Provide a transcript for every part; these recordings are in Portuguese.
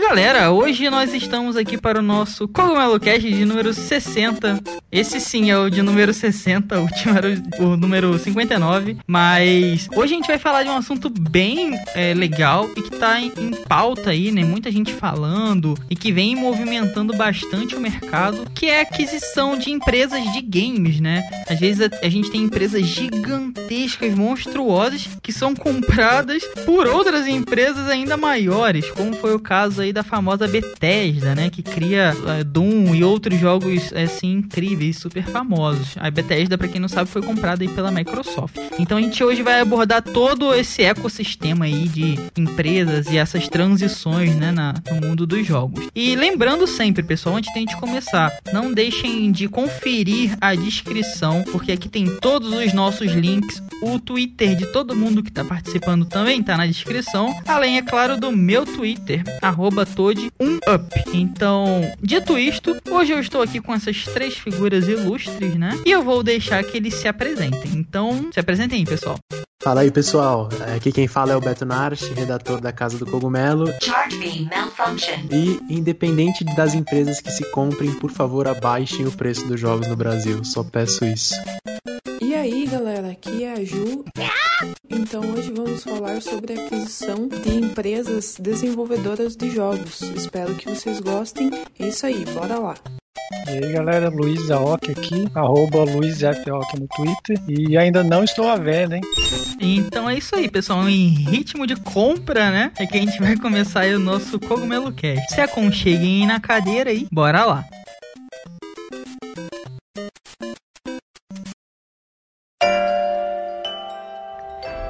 E galera, hoje nós estamos aqui para o nosso Cogumelo Cast de número 60. Esse sim é o de número 60, o último era o número 59. Mas hoje a gente vai falar de um assunto bem é, legal e que tá em, em pauta aí, né? Muita gente falando e que vem movimentando bastante o mercado, que é a aquisição de empresas de games, né? Às vezes a, a gente tem empresas gigantescas, monstruosas, que são compradas por outras empresas ainda maiores, como foi o caso aí da famosa Bethesda, né? Que cria uh, Doom e outros jogos assim incríveis, super famosos. A Bethesda, para quem não sabe, foi comprada aí pela Microsoft. Então a gente hoje vai abordar todo esse ecossistema aí de empresas e essas transições, né, na, no mundo dos jogos. E lembrando sempre, pessoal, antes de a gente começar, não deixem de conferir a descrição, porque aqui tem todos os nossos links, o Twitter de todo mundo que está participando também tá na descrição, além, é claro, do meu Twitter, arroba Toad1up. Então, dito isto, hoje eu estou aqui com essas três figuras ilustres, né? E eu vou deixar que eles se apresentem. Então, se apresentem aí, pessoal. Fala aí, pessoal. Aqui quem fala é o Beto Narch, redator da Casa do Cogumelo. Charge me malfunction. E, independente das empresas que se comprem, por favor, abaixem o preço dos jogos no Brasil. Só peço isso. E aí, galera, aqui é a Ju. Então hoje vamos falar sobre a aquisição de empresas desenvolvedoras de jogos. Espero que vocês gostem. É isso aí, bora lá. E aí galera, Luiz Aoki aqui, arroba Luiz. Aoki no Twitter e ainda não estou à venda, hein? Então é isso aí, pessoal. Em ritmo de compra, né? É que a gente vai começar aí o nosso Cogumelo Cast. Se aconcheguem aí na cadeira aí, bora lá.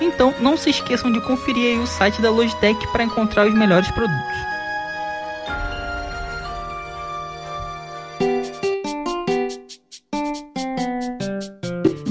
Então não se esqueçam de conferir o site da Logitech para encontrar os melhores produtos.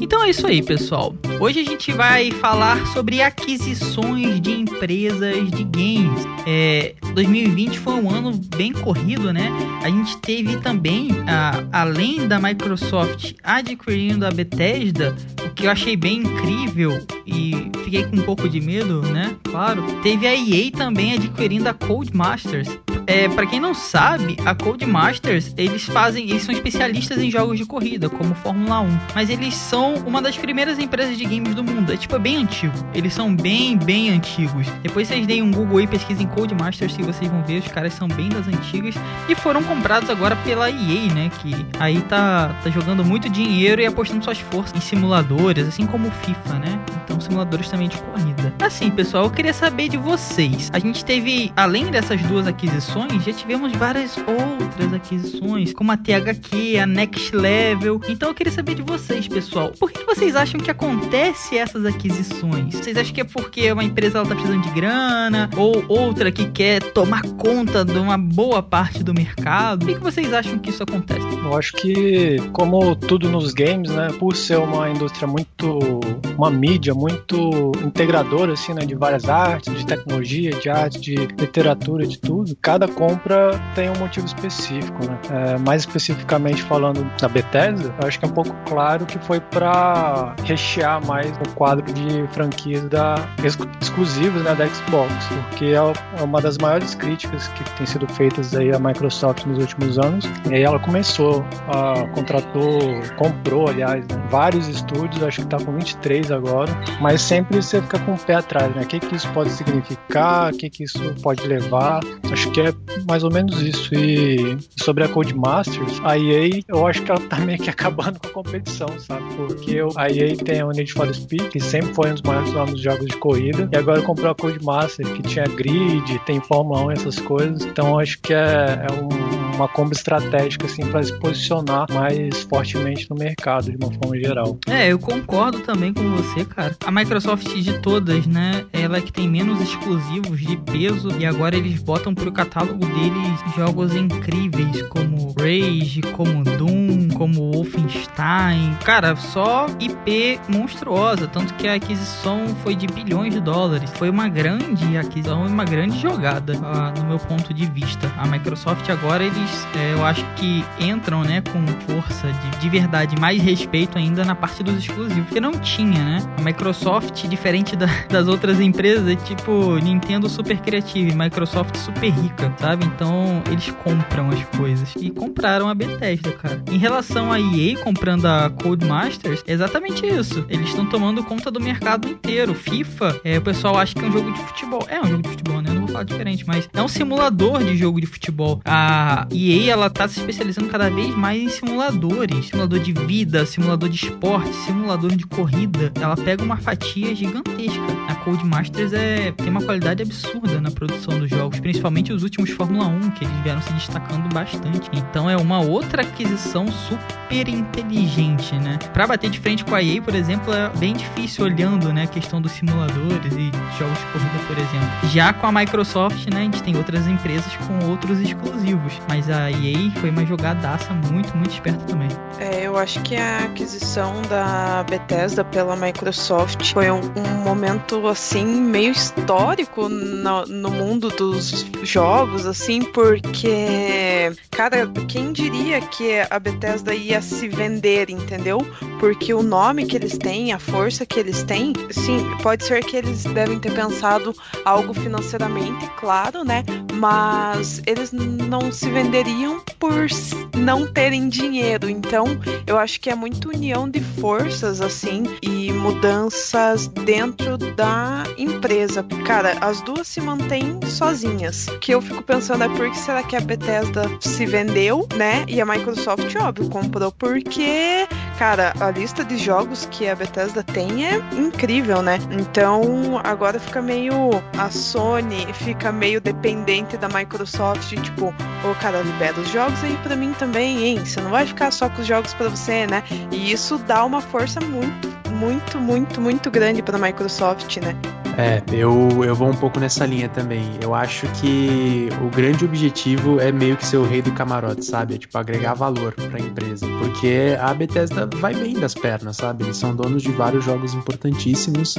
Então é isso aí, pessoal. Hoje a gente vai falar sobre aquisições de empresas de games. É, 2020 foi um ano bem corrido, né? A gente teve também, a, além da Microsoft adquirindo a Bethesda, o que eu achei bem incrível e fiquei com um pouco de medo, né? Claro. Teve a EA também adquirindo a Codemasters. É, para quem não sabe, a Codemasters, eles fazem, eles são especialistas em jogos de corrida, como Fórmula 1, mas eles são uma das primeiras empresas de games do mundo. É tipo é bem antigo. Eles são bem, bem antigos. Depois vocês deem um Google e pesquisem Codemasters que vocês vão ver, os caras são bem das antigas e foram comprados agora pela EA, né, que aí tá tá jogando muito dinheiro e apostando suas forças em simuladores, assim como o FIFA, né? Então simuladores também de corrida. Assim, pessoal, eu queria saber de vocês. A gente teve, além dessas duas aquisições, já tivemos várias outras aquisições, como a THQ, a Next Level. Então eu queria saber de vocês, pessoal. Por que vocês acham que acontece essas aquisições? Vocês acham que é porque uma empresa ela tá precisando de grana ou outra que quer tomar conta de uma boa parte do mercado? Por que vocês acham que isso acontece? Eu acho que, como tudo nos games, né, por ser uma indústria muito, uma mídia muito integradora, assim, né, de várias artes, de tecnologia, de arte, de literatura, de tudo, cada compra tem um motivo específico, né? É, mais especificamente falando da Bethesda, eu acho que é um pouco claro que foi para rechear mais o quadro de franquias da, exclusivos né, da Xbox, porque é uma das maiores críticas que tem sido feitas aí a Microsoft nos últimos anos. E aí ela começou, a, contratou, comprou, aliás, né, vários estúdios, acho que está com 23 agora, mas sempre você fica com o pé atrás, né? O que, que isso pode significar, o que, que isso pode levar. Acho que é mais ou menos isso. E sobre a Codemasters, a EA, eu acho que ela tá meio que acabando com a competição, sabe? Porque a EA tem o Need for Speed, que sempre foi um dos maiores nomes jogos de corrida, e agora comprou a Codemasters, que tinha grid, tem Fórmula 1, essas coisas. Então acho que é, é um, uma compra estratégica, assim, para se posicionar mais fortemente no mercado, de uma forma geral. É, eu concordo também com você, cara. A Microsoft de todas, né? Ela é que tem menos exclusivos de peso e agora eles botam pro catálogo deles jogos incríveis como Rage, como Doom, como Wolfenstein. Cara, só IP monstruosa, tanto que a aquisição foi de bilhões de dólares. Foi uma grande aquisição e uma grande jogada, uh, no meu ponto de vista. A Microsoft agora eles, é, eu acho que entram, né, com força de, de verdade, mais respeito ainda na parte dos exclusivos, porque não tinha, né? A Microsoft, diferente da, das outras empresas, é tipo Nintendo super criativa e Microsoft super rica, sabe? Então eles compram as coisas. E compraram a Bethesda, cara. Em relação a EA comprando a Codemasters, é exatamente isso. Eles estão tomando conta do mercado inteiro. FIFA, é, o pessoal acha que é um jogo de futebol. É um jogo de futebol, né? Eu não vou falar diferente, mas é um simulador de jogo de futebol. A EA, ela tá se especializando cada vez mais em simuladores. Simulador de vida, simulador de esporte, simulador de corrida. Ela pega uma fatia gigantesca. A Codemasters é, tem uma qualidade absurda na produção dos jogos, principalmente os últimos Fórmula 1, que eles vieram se destacando bastante. Então é uma outra aquisição super inteligente, né? Para bater de frente com a EA, por exemplo, é bem difícil olhando, né, a questão dos simuladores e jogos de corrida, por exemplo. Já com a Microsoft, né, a gente tem outras empresas com outros exclusivos, mas a EA foi uma jogadaça muito, muito esperta também. É, eu acho que a aquisição da Bethesda pela Microsoft foi um, um momento assim meio histórico no, no mundo dos jogos, assim, porque, cara, quem diria que a Bethesda ia se vender, entendeu? Porque o nome que eles têm, a força que eles têm, sim, pode ser que eles devem ter pensado algo financeiramente, claro, né? Mas eles não se venderiam por não terem dinheiro. Então, eu acho que é muito união de forças, assim, e mudanças dentro da empresa. Cara, as duas se mantêm sozinhas. O que eu fico pensando é por que será que a Bethesda se vendeu, né? E a Microsoft, óbvio, comprou porque, cara, a lista de jogos que a Bethesda tem é incrível, né? Então agora fica meio. A Sony fica meio dependente da Microsoft, tipo, ô cara, libera os jogos aí pra mim também, hein? Você não vai ficar só com os jogos pra você, né? E isso dá uma força muito, muito, muito, muito grande pra Microsoft, né? É, eu, eu vou um pouco nessa linha também. Eu acho que o grande objetivo é meio que ser o rei do camarote, sabe? É, tipo, agregar valor pra empresa. Porque a Bethesda vai bem das pernas, sabe? Eles são donos de vários jogos importantíssimos.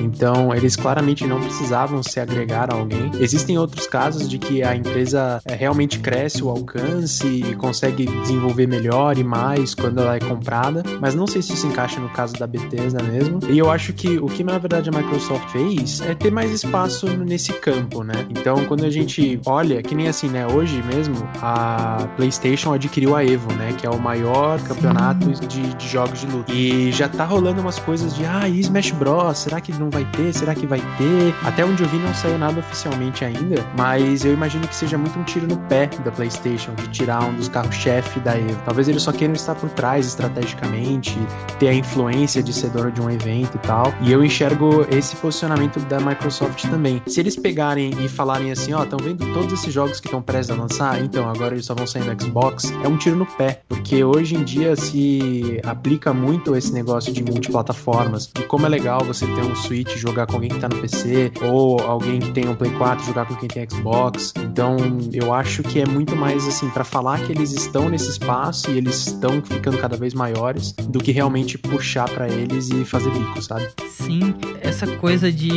Então, eles claramente não precisavam se agregar a alguém. Existem outros casos de que a empresa é, realmente cresce o alcance e consegue desenvolver melhor e mais quando ela é comprada, mas não sei se isso encaixa no caso da Bethesda mesmo. E eu acho que o que na verdade a Microsoft fez é ter mais espaço nesse campo, né? Então, quando a gente olha, que nem assim, né, hoje mesmo a PlayStation adquiriu a Evo, né, que é o maior campeonato de, de jogos de luta. E já tá rolando umas coisas de, ah, e Smash Bros, será que não vai ter? Será que vai ter? Até onde eu vi não saiu nada oficialmente ainda, mas eu imagino que seja muito um tiro no pé da PlayStation de tirar um dos carros-chefe da Evo. Talvez eles só queiram estar por trás estrategicamente, ter a influência de ser dono de um evento e tal. E eu enxergo esse posicionamento da Microsoft também. Se eles pegarem e falarem assim, ó, oh, estão vendo todos esses jogos que estão prestes a lançar, então agora eles só vão sair no Xbox, é um tiro no pé, porque hoje em dia se aplica muito esse negócio de multiplataformas. E como é legal você ter um Switch jogar com alguém que tá no PC, ou alguém que tem um Play 4 jogar com quem tem Xbox. Então, eu acho que é muito mais assim para falar que eles estão nesse espaço e eles estão ficando cada vez maiores do que realmente puxar para eles e fazer bico, sabe? Sim, essa coisa de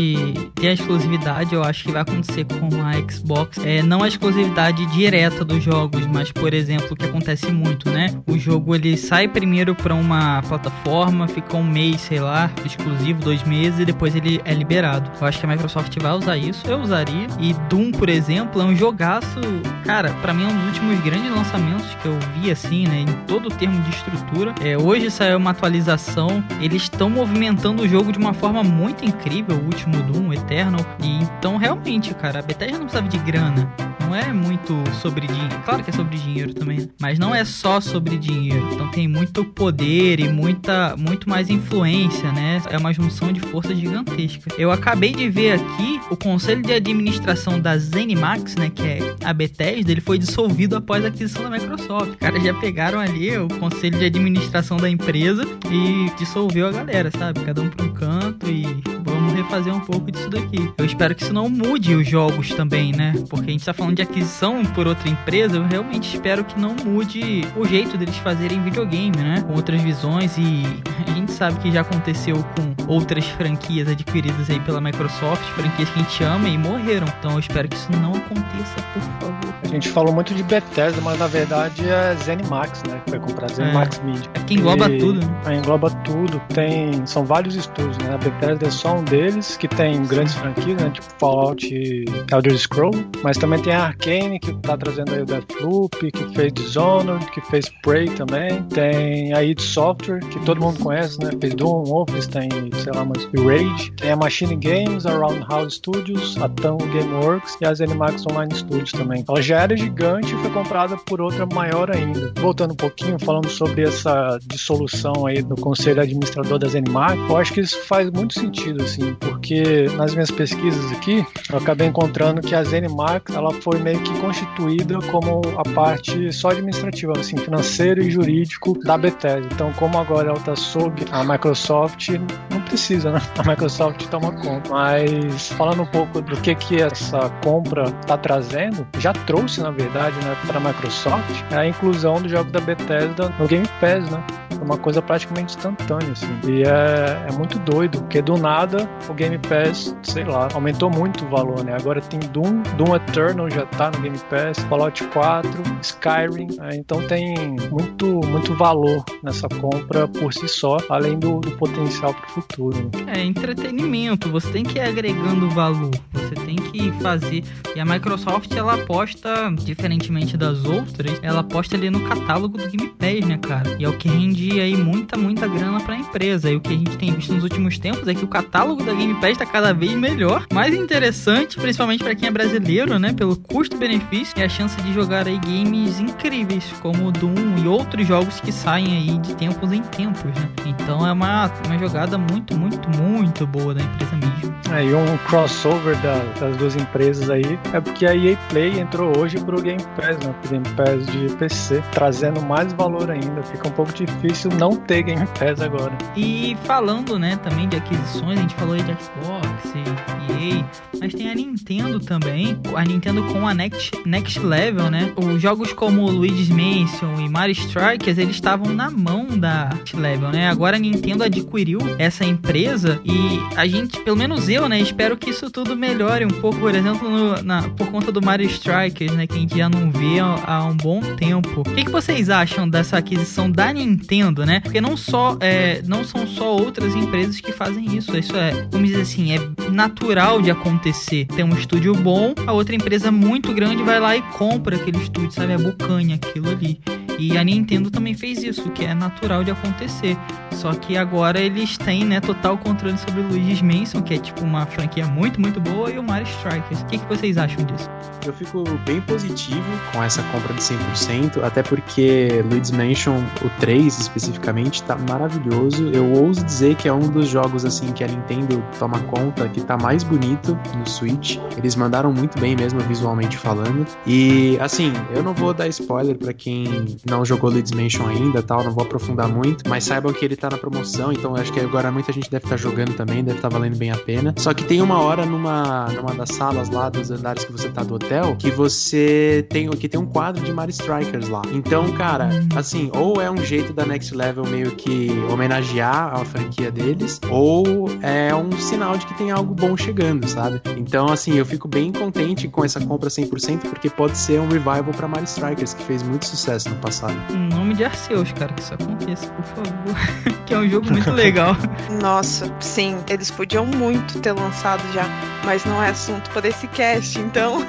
ter a exclusividade, eu acho que vai acontecer com a Xbox. É não a exclusividade direta dos jogos, mas por exemplo, o que acontece muito, né? O jogo ele sai primeiro para uma plataforma, fica um mês, sei lá, exclusivo, dois meses e depois ele é liberado. Eu acho que a Microsoft vai usar isso, eu usaria. E Doom, por exemplo, é um jogaço, cara, para mim é um dos últimos grandes lançamentos que eu vi assim, né? Em todo o termo de estrutura. É, hoje saiu uma atualização, eles estão movimentando o jogo de uma forma muito incrível. O último último Doom, Eternal. E então, realmente, cara, a Bethesda não precisava de grana. Não é muito sobre dinheiro. Claro que é sobre dinheiro também, né? mas não é só sobre dinheiro. Então tem muito poder e muita, muito mais influência, né? É uma junção de forças gigantesca. Eu acabei de ver aqui o conselho de administração da ZeniMax, né, que é a Bethesda, ele foi dissolvido após a aquisição da Microsoft. Os caras já pegaram ali o conselho de administração da empresa e dissolveu a galera, sabe? Cada um para um canto e vamos refazer um pouco disso daqui. Eu espero que isso não mude os jogos também, né? Porque a gente tá falando de aquisição por outra empresa, eu realmente espero que não mude o jeito deles fazerem videogame, né? Com outras visões e a gente sabe que já aconteceu com outras franquias adquiridas aí pela Microsoft, franquias que a gente ama e morreram. Então eu espero que isso não aconteça, por favor. A gente falou muito de Bethesda, mas na verdade é ZeniMax, né? Que vai comprar ZeniMax É. Media. É que engloba E- tudo, né? É, engloba tudo. Tem, são vários estúdios, né? A Bethesda é só um deles, que tem grandes franquias, né? Tipo Fallout e Elder Scroll. Mas também tem a Arkane, que tá trazendo aí o Deathloop, que fez Dishonored, que fez Prey também. Tem a id Software, que todo mundo conhece, né? Fez Doom, Wolfenstein, sei lá, mas e Rage. Tem a Machine Games, a Roundhouse Studios, a Tango Gameworks e a ZeniMax Online Studios também. Ela já era gigante e foi comprada por outra maior ainda. Voltando um pouquinho, falando sobre essa dissolução aí do conselho administrador da ZeniMax, eu acho que isso faz muito sentido, assim, porque nas minhas pesquisas aqui, eu acabei encontrando que a ZeniMax, ela foi meio que constituída como a parte só administrativa, assim, financeiro e jurídico da Bethesda. Então, como agora ela está sob a Microsoft, não precisa, né? A Microsoft toma conta. Mas falando um pouco do que que essa compra está trazendo, já trouxe, na verdade, né, para a Microsoft, é a inclusão do jogo da Bethesda no Game Pass, né? É uma coisa praticamente instantânea, assim. E é, é muito doido, porque do nada o Game Pass, sei lá, aumentou muito o valor, né? Agora tem Doom, Doom Eternal já tá no Game Pass, Fallout 4, Skyrim, né? então tem muito, muito valor nessa compra por si só, além do, do potencial para o futuro. né? É entretenimento, você tem que ir agregando valor, você tem que fazer. E a Microsoft ela aposta, diferentemente das outras, ela aposta ali no catálogo do Game Pass, né, cara? E é o que rende aí muita, muita grana pra empresa. E o que a gente tem visto nos últimos tempos é que o catálogo da Game Pass tá cada vez melhor, mais interessante, principalmente pra quem é brasileiro, né? Pelo custo-benefício e a chance de jogar aí games incríveis, como o Doom e outros jogos que saem aí de tempos em tempos, né? Então é uma, uma jogada muito, muito, muito boa da empresa mesmo. É, e um crossover da- das duas empresas aí é porque a EA Play entrou hoje pro Game Pass, né? Pro Game Pass de PC, trazendo mais valor ainda. Fica um pouco difícil não ter Game Pass agora. E falando, né, também de aquisições, a gente falou aí de Xbox e EA, mas tem a Nintendo também, a Nintendo com a Next, Next Level, né? Os jogos como Luigi's Mansion e Mario Strikers, eles estavam na mão da Next Level, né? Agora a Nintendo adquiriu essa empresa e a gente, pelo menos eu, né, espero que isso tudo melhore um pouco, por exemplo, no- na, por conta do Mario Strikers, né, que a gente já não vê há, há um bom tempo. O que, que vocês acham dessa aquisição da Nintendo, né? Porque não só é, não são só outras empresas que fazem isso. Isso é, vamos dizer assim, é natural de acontecer. Tem um estúdio bom, a outra empresa muito grande vai lá e compra aquele estúdio, sabe? É bucanha aquilo ali. E a Nintendo também fez isso, que é natural de acontecer. Só que agora eles têm, né, total controle sobre o Luigi's Mansion, que é tipo uma franquia muito, muito boa, e o Mario Strikers. O que, que vocês acham disso? Eu fico bem positivo com essa compra de 100%, até porque Luigi's Mansion, o 3 especificamente, tá maravilhoso. Eu ouso dizer que é um dos jogos assim que a Nintendo toma conta que tá mais bonito no Switch. Eles mandaram muito bem mesmo visualmente falando. E assim, eu não vou dar spoiler pra quem não jogou Luigi's Mansion ainda, tal, não vou aprofundar muito, mas saibam que ele tá na promoção, então acho que agora muita gente deve estar jogando também, deve estar valendo bem a pena. Só que tem uma hora numa numa das salas lá dos andares que você tá do hotel, que você tem que tem um quadro de Mario Strikers lá. Então, cara, assim, ou é um jeito da Next Level meio que homenagear a franquia deles, ou é um sinal de que tem algo bom chegando, sabe? Então, assim, eu fico bem contente com essa compra 100%, porque pode ser um revival pra Mario Strikers, que fez muito sucesso no passado. passado. Em nome de Arceus, cara, que isso aconteça, por favor. que é um jogo muito legal. Nossa, sim, eles podiam muito ter lançado já, mas não é assunto para esse cast, então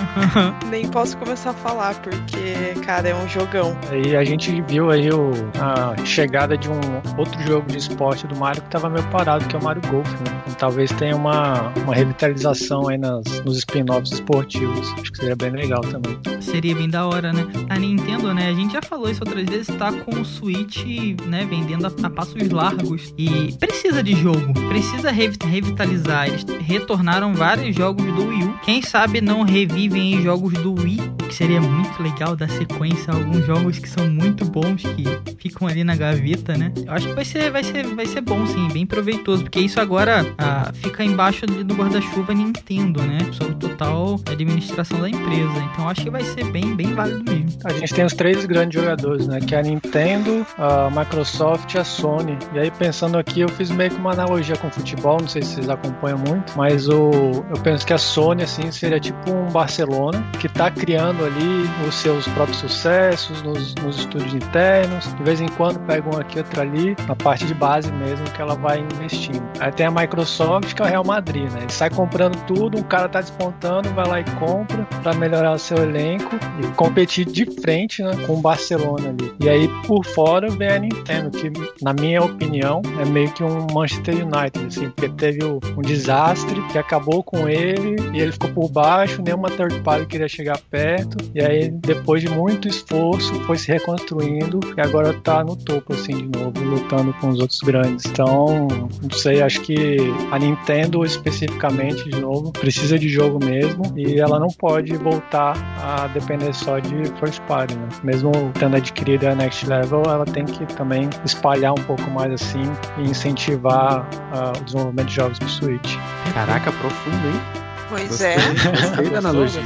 nem posso começar a falar, porque, cara, é um jogão. E a gente viu aí o, a chegada de um outro jogo de esporte do Mario que tava meio parado, que é o Mario Golf, né? Então, talvez tenha uma, uma revitalização aí nas, nos spin-offs esportivos. Acho que seria bem legal também. Seria bem da hora, né? A Nintendo, né? A gente já falou isso outras vezes, tá com o Switch, né? Vendendo a, a passos largos. E precisa de jogo, precisa revi- revitalizar. Eles retornaram vários jogos do Wii U. Quem sabe não revivem jogos do Wii, que seria muito legal dar sequência a alguns jogos que são muito bons, que ficam ali na gaveta, né? Eu acho que vai ser, vai ser, vai ser bom, sim, bem proveitoso, porque isso agora ah, fica embaixo do do guarda-chuva Nintendo, né? Sob total administração da empresa. Então acho que vai ser bem, bem válido mesmo. A gente tem os três grandes jogadores, né? Que é a Nintendo, a Microsoft e a Sony. E aí, pensando aqui, eu fiz meio que uma analogia com futebol, não sei se vocês acompanham muito, mas o, eu penso que a Sony, assim, seria tipo um Barcelona, que tá criando ali os seus próprios sucessos nos, nos estúdios internos. De vez em quando pega um aqui, outro ali, na parte de base mesmo, que ela vai investindo. Aí tem a Microsoft, que é o Real Madrid, né? Ele sai comprando tudo, um cara tá despontando, vai lá e compra para melhorar o seu elenco e competir de frente né, com o Barcelona ali. E aí por fora vem a Nintendo, que na minha opinião é meio que um Manchester United, assim, porque teve o- um desastre que acabou com ele e ele ficou por baixo, nenhuma third party queria chegar perto, e aí depois de muito esforço foi se reconstruindo e agora tá no topo assim de novo, lutando com os outros grandes. Então, não sei, acho que a Nintendo especificamente de novo precisa de jogo mesmo e ela não pode voltar a depender só de first party, né? Mesmo tendo adquirido a Next Level, ela tem que também espalhar um pouco mais assim e incentivar ah, o desenvolvimento de jogos pro Switch. Caraca, profundo, hein? Pois Gostei, é. gostei da analogia.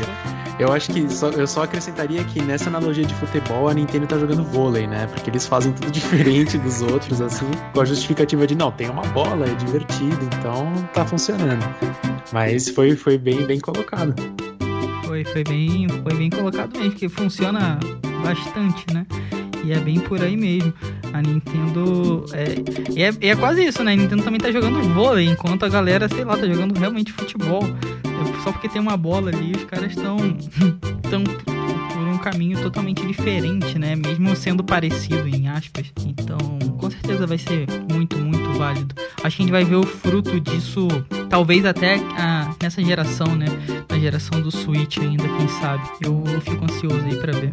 Eu acho que só- eu só acrescentaria que nessa analogia de futebol a Nintendo tá jogando vôlei, né? Porque eles fazem tudo diferente dos outros, assim, com a justificativa de não, tem uma bola, é divertido, então tá funcionando. Mas foi, foi bem, bem colocado. Foi, foi bem, foi bem colocado mesmo, que funciona bastante, né? E é bem por aí mesmo. A Nintendo. É, e é, é quase isso, né? A Nintendo também tá jogando vôlei, enquanto a galera, sei lá, tá jogando realmente futebol. Só porque tem uma bola ali, os caras estão. tão por um caminho totalmente diferente, né? Mesmo sendo parecido, em aspas. Então, com certeza vai ser muito, muito válido. Acho que a gente vai ver o fruto disso, talvez até ah, nessa geração, né? Na geração do Switch ainda, quem sabe. Eu, eu fico ansioso aí pra ver.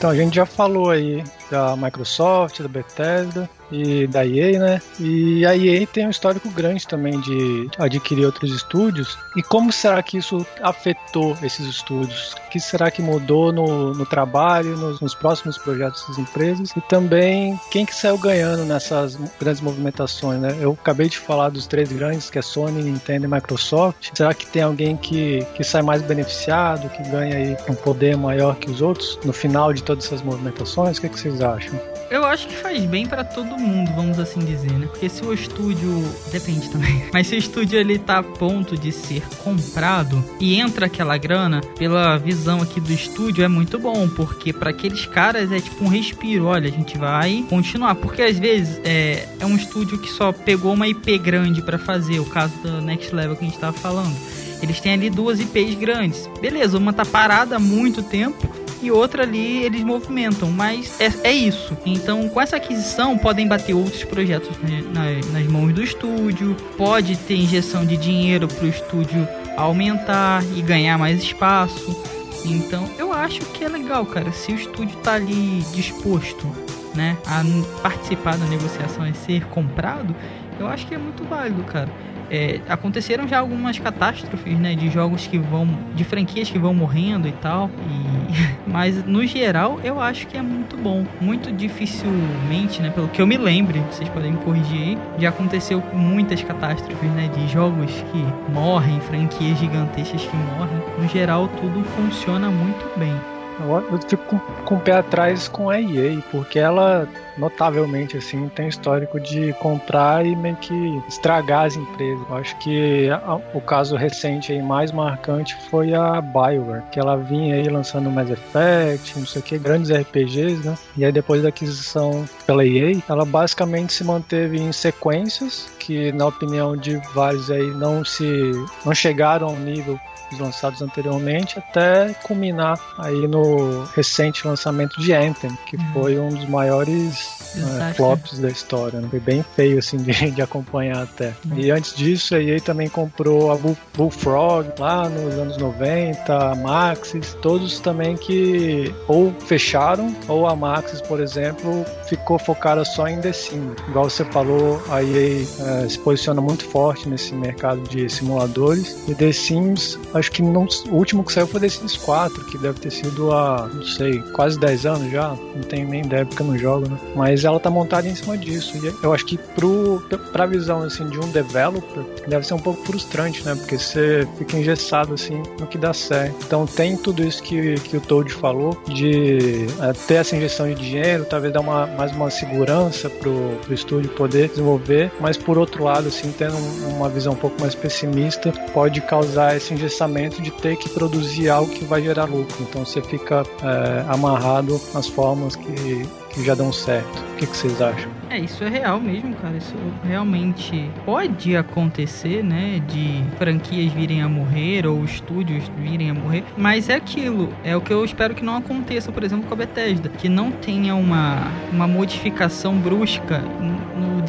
Então a gente já falou aí da Microsoft, da Bethesda e da EA, né? E a EA tem um histórico grande também de adquirir outros estúdios. E como será que isso afetou esses estúdios? O que será que mudou no, no trabalho, nos, nos próximos projetos das empresas? E também quem que saiu ganhando nessas grandes movimentações, né? Eu acabei de falar dos três grandes, que é Sony, Nintendo e Microsoft. Será que tem alguém que, que sai mais beneficiado, que ganha aí um poder maior que os outros no final de todas essas movimentações? O que, que vocês acham? Eu acho que faz bem pra todo mundo, vamos assim dizer, né? Porque se o estúdio. Depende também. Mas se o estúdio ele tá a ponto de ser comprado e entra aquela grana, pela visão aqui do estúdio, é muito bom. Porque pra aqueles caras é tipo um respiro. Olha, a gente vai continuar. Porque às vezes é, é um estúdio que só pegou uma IP grande pra fazer. O caso do Next Level que a gente tava falando. Eles têm ali duas IPs grandes. Beleza, uma tá parada há muito tempo e outra ali eles movimentam, mas é, é isso. Então, com essa aquisição, podem bater outros projetos né, na- nas mãos do estúdio, pode ter injeção de dinheiro para o estúdio aumentar e ganhar mais espaço. Então, eu acho que é legal, cara, se o estúdio tá ali disposto, né, a participar da negociação e ser comprado, eu acho que é muito válido, cara. É, aconteceram já algumas catástrofes, né, de jogos que vão, de franquias que vão morrendo e tal. E, mas no geral eu acho que é muito bom. Muito dificilmente, né, pelo que eu me lembre, vocês podem me corrigir aí, já aconteceu muitas catástrofes, né, de jogos que morrem, franquias gigantescas que morrem. No geral tudo funciona muito bem. Eu fico com, com o pé atrás com a EA, porque ela notavelmente assim tem histórico de comprar e meio que estragar as empresas. Eu acho que a, o caso recente aí mais marcante foi a BioWare, que ela vinha aí lançando Mass Effect, não sei o que, grandes RPGs, né? E aí depois da aquisição pela EA, ela basicamente se manteve em sequências que na opinião de vários aí não se não chegaram ao nível lançados anteriormente, até culminar aí no recente lançamento de Anthem, que uhum. foi um dos maiores uh, flops da história. Né? Foi bem feio assim de, de acompanhar até. Uhum. E antes disso, a EA também comprou a Bull, Bullfrog lá nos anos 90, a Maxis, todos também que ou fecharam, ou a Maxis, por exemplo, ficou focada só em The Sims. Igual você falou, a EA uh, se posiciona muito forte nesse mercado de simuladores. E The Sims, acho que não, o último que saiu foi The Sims 4, que deve ter sido há, não sei, quase 10 anos já. Não tenho nem ideia porque eu não jogo, né? Mas ela tá montada em cima disso. E eu acho que pro, pra visão assim, de um developer, deve ser um pouco frustrante, né? Porque você fica engessado assim no que dá certo. Então tem tudo isso que, que o Toad falou, de é, ter essa injeção de dinheiro, talvez dar uma, mais uma segurança pro, pro estúdio poder desenvolver, mas por outro lado, assim, tendo uma visão um pouco mais pessimista, pode causar esse engessamento de ter que produzir algo que vai gerar lucro. Então você fica é, amarrado nas formas que, que já dão certo. O que, que vocês acham? É, isso é real mesmo, cara. Isso realmente pode acontecer, né? De franquias virem a morrer ou estúdios virem a morrer. Mas é aquilo. É o que eu espero que não aconteça, por exemplo, com a Bethesda. Que não tenha uma, uma modificação brusca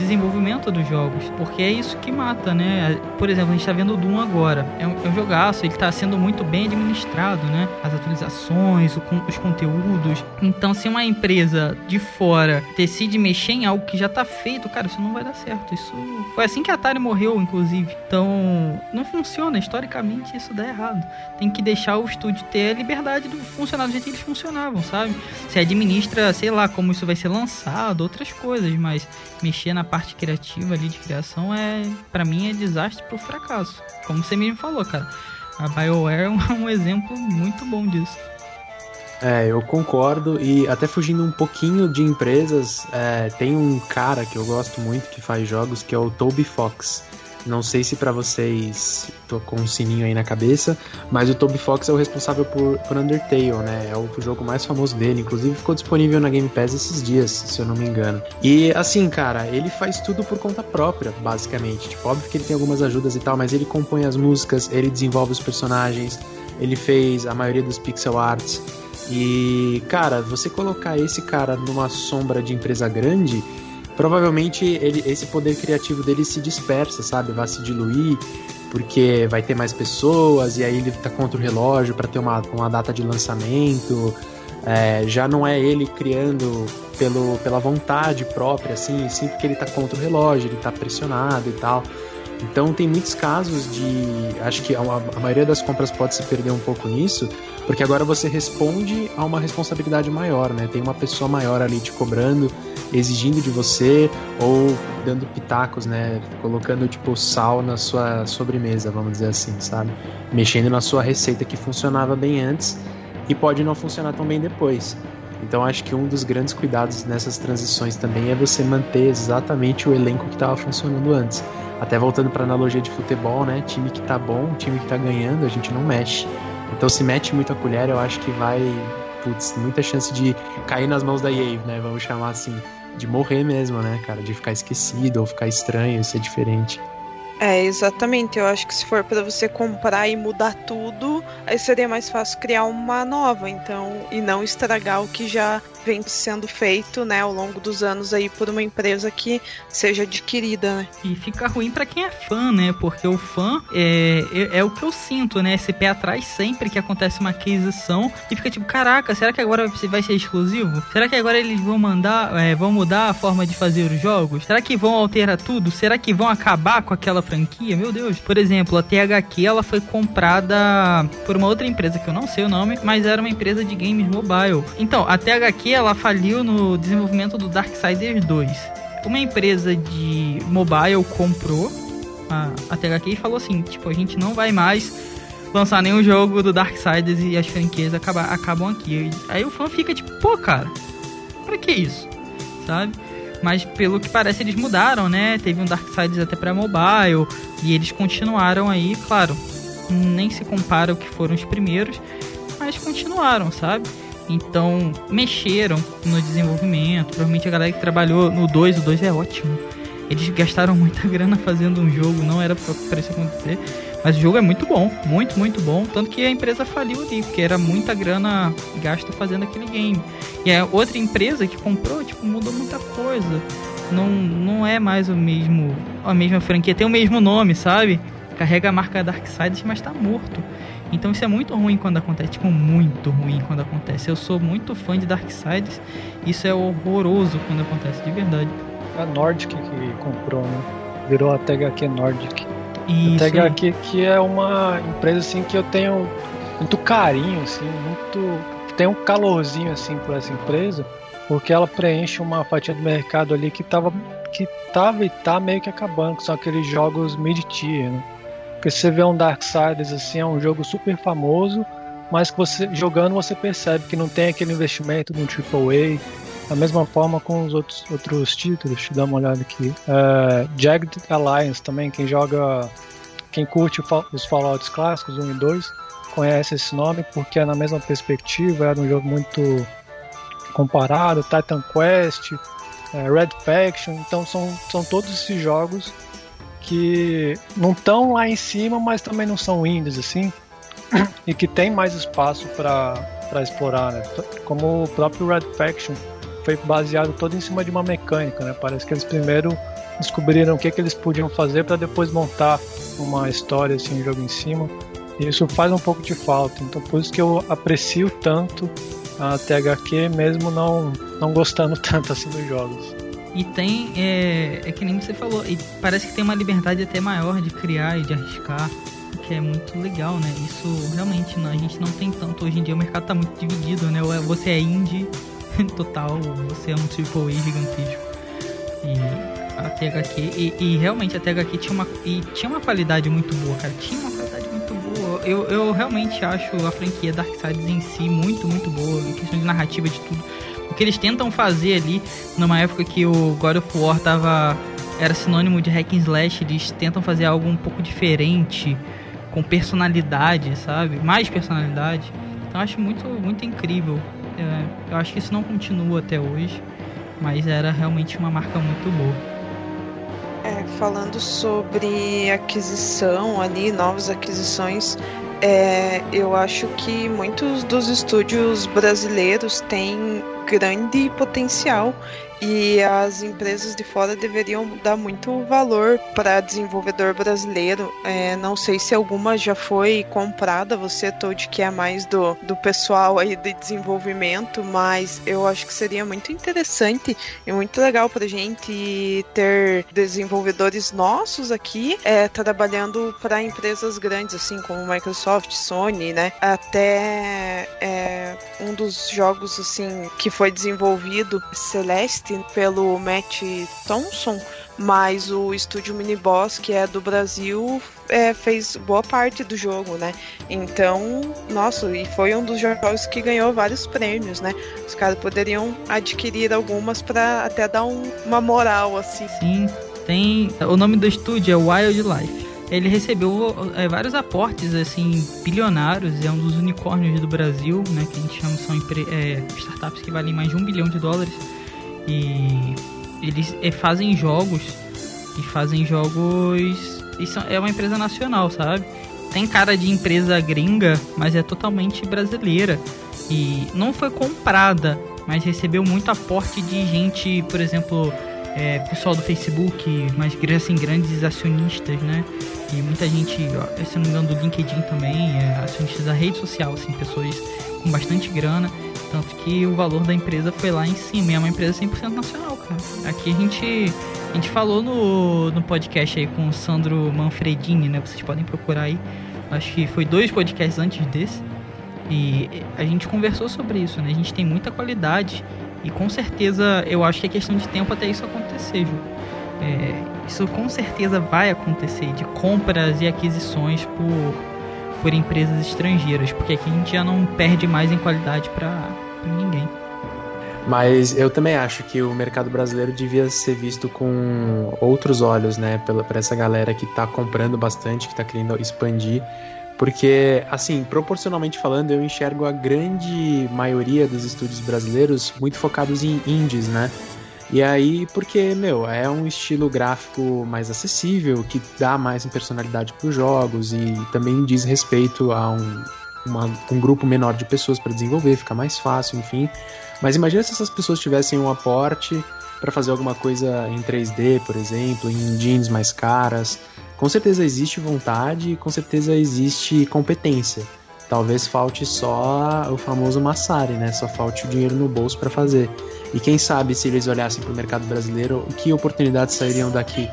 desenvolvimento dos jogos. Porque é isso que mata, né? Por exemplo, a gente tá vendo o Doom agora. É um, é um jogaço, ele tá sendo muito bem administrado, né? As atualizações, o, os conteúdos. Então, se uma empresa de fora decide mexer em algo que já tá feito, cara, isso não vai dar certo. Isso foi assim que a Atari morreu, inclusive. Então, não funciona. Historicamente, isso dá errado. Tem que deixar o estúdio ter a liberdade de funcionar do jeito que eles funcionavam, sabe? Se administra, sei lá, como isso vai ser lançado, outras coisas, mas mexer na parte criativa ali de criação é, para mim, é desastre pro fracasso. Como você mesmo falou, cara. A BioWare é um exemplo muito bom disso. É, eu concordo e até fugindo um pouquinho de empresas, é, tem um cara que eu gosto muito que faz jogos que é o Toby Fox. Não sei se para vocês tô com um sininho aí na cabeça, mas o Toby Fox é o responsável por, por Undertale, né? É o jogo mais famoso dele, inclusive ficou disponível na Game Pass esses dias, se eu não me engano. E assim, cara, ele faz tudo por conta própria, basicamente. Tipo, óbvio que ele tem algumas ajudas e tal, mas ele compõe as músicas, ele desenvolve os personagens, ele fez a maioria dos pixel arts. E, cara, você colocar esse cara numa sombra de empresa grande, provavelmente ele, esse poder criativo dele se dispersa, sabe? Vai se diluir, porque vai ter mais pessoas, e aí ele tá contra o relógio para ter uma, uma data de lançamento. É, já não é ele criando pelo, pela vontade própria, assim, sim porque ele tá contra o relógio, ele tá pressionado e tal. Então tem muitos casos de. Acho que a, a, maioria das compras pode se perder um pouco nisso, porque agora você responde a uma responsabilidade maior, né? Tem uma pessoa maior ali te cobrando, exigindo de você, ou dando pitacos, né? Colocando tipo sal na sua sobremesa, vamos dizer assim, sabe? Mexendo na sua receita que funcionava bem antes e pode não funcionar tão bem depois. Então acho que um dos grandes cuidados nessas transições também é você manter exatamente o elenco que estava funcionando antes. Até voltando para a analogia de futebol, né? Time que tá bom, time que tá ganhando, a gente não mexe. Então se mete muito a colher, eu acho que vai, putz, muita chance de cair nas mãos da EA, né? Vamos chamar assim, de morrer mesmo, né, cara? De ficar esquecido ou ficar estranho, ser diferente. É, exatamente. Eu acho que se for para você comprar e mudar tudo, aí seria mais fácil criar uma nova, então, e não estragar o que já vem sendo feito, né, ao longo dos anos aí por uma empresa que seja adquirida, né? E fica ruim para quem é fã, né? Porque o fã é, é, é, o que eu sinto, né? Esse pé atrás sempre que acontece uma aquisição e fica tipo, caraca, será que agora vai ser exclusivo? Será que agora eles vão mandar, é, vão mudar a forma de fazer os jogos? Será que vão alterar tudo? Será que vão acabar com aquela franquia, meu Deus. Por exemplo, a THQ ela foi comprada por uma outra empresa que eu não sei o nome, mas era uma empresa de games mobile. Então, a THQ ela faliu no desenvolvimento do Darksiders 2. Uma empresa de mobile comprou a, a THQ e falou assim, tipo, a gente não vai mais lançar nenhum jogo do Darksiders e as franquias acabam, acabam aqui. Aí o fã fica tipo, pô, cara, pra que isso? Sabe? Mas pelo que parece eles mudaram, né? Teve um Darksiders até para mobile e eles continuaram aí, claro. Nem se compara o que foram os primeiros, mas continuaram, sabe? Então, mexeram no desenvolvimento. Provavelmente a galera que trabalhou no 2, o 2 é ótimo. Eles gastaram muita grana fazendo um jogo, não era para isso acontecer. Mas o jogo é muito bom, muito, muito bom. Tanto que a empresa faliu ali, porque era muita grana gasta fazendo aquele game. E a outra empresa que comprou, tipo, mudou muita coisa. Não, não é mais o mesmo, a mesma franquia, tem o mesmo nome, sabe? Carrega a marca Darksiders, mas tá morto. Então isso é muito ruim quando acontece, tipo, muito ruim quando acontece. Eu sou muito fã de Darksiders, isso é horroroso quando acontece, de verdade. A Nordic que comprou, né? Virou a THQ Nordic. Isso. A THQ que é uma empresa assim que eu tenho muito carinho, assim, muito. Tem um calorzinho assim por essa empresa, porque ela preenche uma fatia do mercado ali que tava, que tava e tá meio que acabando, que são aqueles jogos mid-tier, né? Porque você vê um Darksiders assim, é um jogo super famoso, mas que você jogando você percebe que não tem aquele investimento um AAA. Da mesma forma com os outros, outros títulos, deixa eu dar uma olhada aqui. É, Jagged Alliance também, quem joga, quem curte os Fallouts clássicos 1 e 2, conhece esse nome porque é na mesma perspectiva, era um jogo muito comparado, Titan Quest, é, Red Faction, então são, são todos esses jogos que não estão lá em cima, mas também não são indies assim, e que tem mais espaço para explorar, né? como o próprio Red Faction foi baseado todo em cima de uma mecânica, né? Parece que eles primeiro descobriram o que, que eles podiam fazer para depois montar uma história assim, um jogo em cima. E isso faz um pouco de falta. Então por isso que eu aprecio tanto a THQ, mesmo não, não gostando tanto assim dos jogos. E tem, é, é que nem você falou, e parece que tem uma liberdade até maior de criar e de arriscar, que é muito legal, né? Isso realmente não, a gente não tem tanto hoje em dia, o mercado tá muito dividido, né? Ou é, você é indie total, você é um AAA gigantesco. E a THQ, e, e, realmente a THQ tinha uma, e tinha uma qualidade muito boa, cara. Tinha uma qualidade muito boa. Eu, eu realmente acho a franquia Darksiders em si muito, muito boa, em questão de narrativa de tudo. O que eles tentam fazer ali, numa época que o God of War tava, era sinônimo de hack and slash, eles tentam fazer algo um pouco diferente, com personalidade, sabe? Mais personalidade. Então eu acho muito, muito incrível é, eu acho que isso não continua até hoje, mas era realmente uma marca muito boa. É, falando sobre aquisição ali, novas aquisições, é, eu acho que muitos dos estúdios brasileiros têm grande potencial e as empresas de fora deveriam dar muito valor para desenvolvedor brasileiro. É, não sei se alguma já foi comprada, você, Toad, que é mais do, do pessoal aí de desenvolvimento, mas eu acho que seria muito interessante e muito legal para gente ter desenvolvedores nossos aqui é, trabalhando para empresas grandes, assim como Microsoft, Sony, né? Até é, um dos jogos assim que foi desenvolvido, Celeste pelo Matt Thompson, mas o estúdio Miniboss, que é do Brasil, é, fez boa parte do jogo, né? Então, nossa, e foi um dos jogos que ganhou vários prêmios, né? Os caras poderiam adquirir algumas para até dar um, uma moral, assim. Sim, tem. O nome do estúdio é Wildlife ele recebeu é, vários aportes assim bilionários é um dos unicórnios do Brasil né que a gente chama são é, startups que valem mais de um bilhão de dólares e eles fazem jogos e fazem jogos são, é uma empresa nacional sabe tem cara de empresa gringa mas é totalmente brasileira e não foi comprada mas recebeu muito aporte de gente por exemplo é, pessoal do Facebook, mas assim, grandes acionistas, né? E muita gente, se não me engano, do LinkedIn também, é, acionistas da rede social, assim, pessoas com bastante grana. Tanto que o valor da empresa foi lá em cima. É uma empresa 100% nacional, cara. Aqui a gente, a gente falou no, no podcast aí com o Sandro Manfredini, né? Vocês podem procurar aí. Acho que foi dois podcasts antes desse. E a gente conversou sobre isso, né? A gente tem muita qualidade. E com certeza eu acho que é questão de tempo até isso acontecer, Ju. É, isso com certeza vai acontecer de compras e aquisições por, por empresas estrangeiras, porque aqui a gente já não perde mais em qualidade para ninguém. Mas eu também acho que o mercado brasileiro devia ser visto com outros olhos, né? Pela, essa galera que está comprando bastante, que está querendo expandir. Porque, assim, proporcionalmente falando, eu enxergo a grande maioria dos estúdios brasileiros muito focados em indies, né? E aí, porque, meu, é um estilo gráfico mais acessível, que dá mais personalidade para os jogos e também diz respeito a um, uma, um grupo menor de pessoas para desenvolver, fica mais fácil, enfim. Mas imagina se essas pessoas tivessem um aporte para fazer alguma coisa em 3D, por exemplo, em jeans mais caras. Com certeza existe vontade e com certeza existe competência. Talvez falte só o famoso massari, né? Só falte o dinheiro no bolso para fazer. E quem sabe se eles olhassem para o mercado brasileiro, que oportunidades sairiam daqui?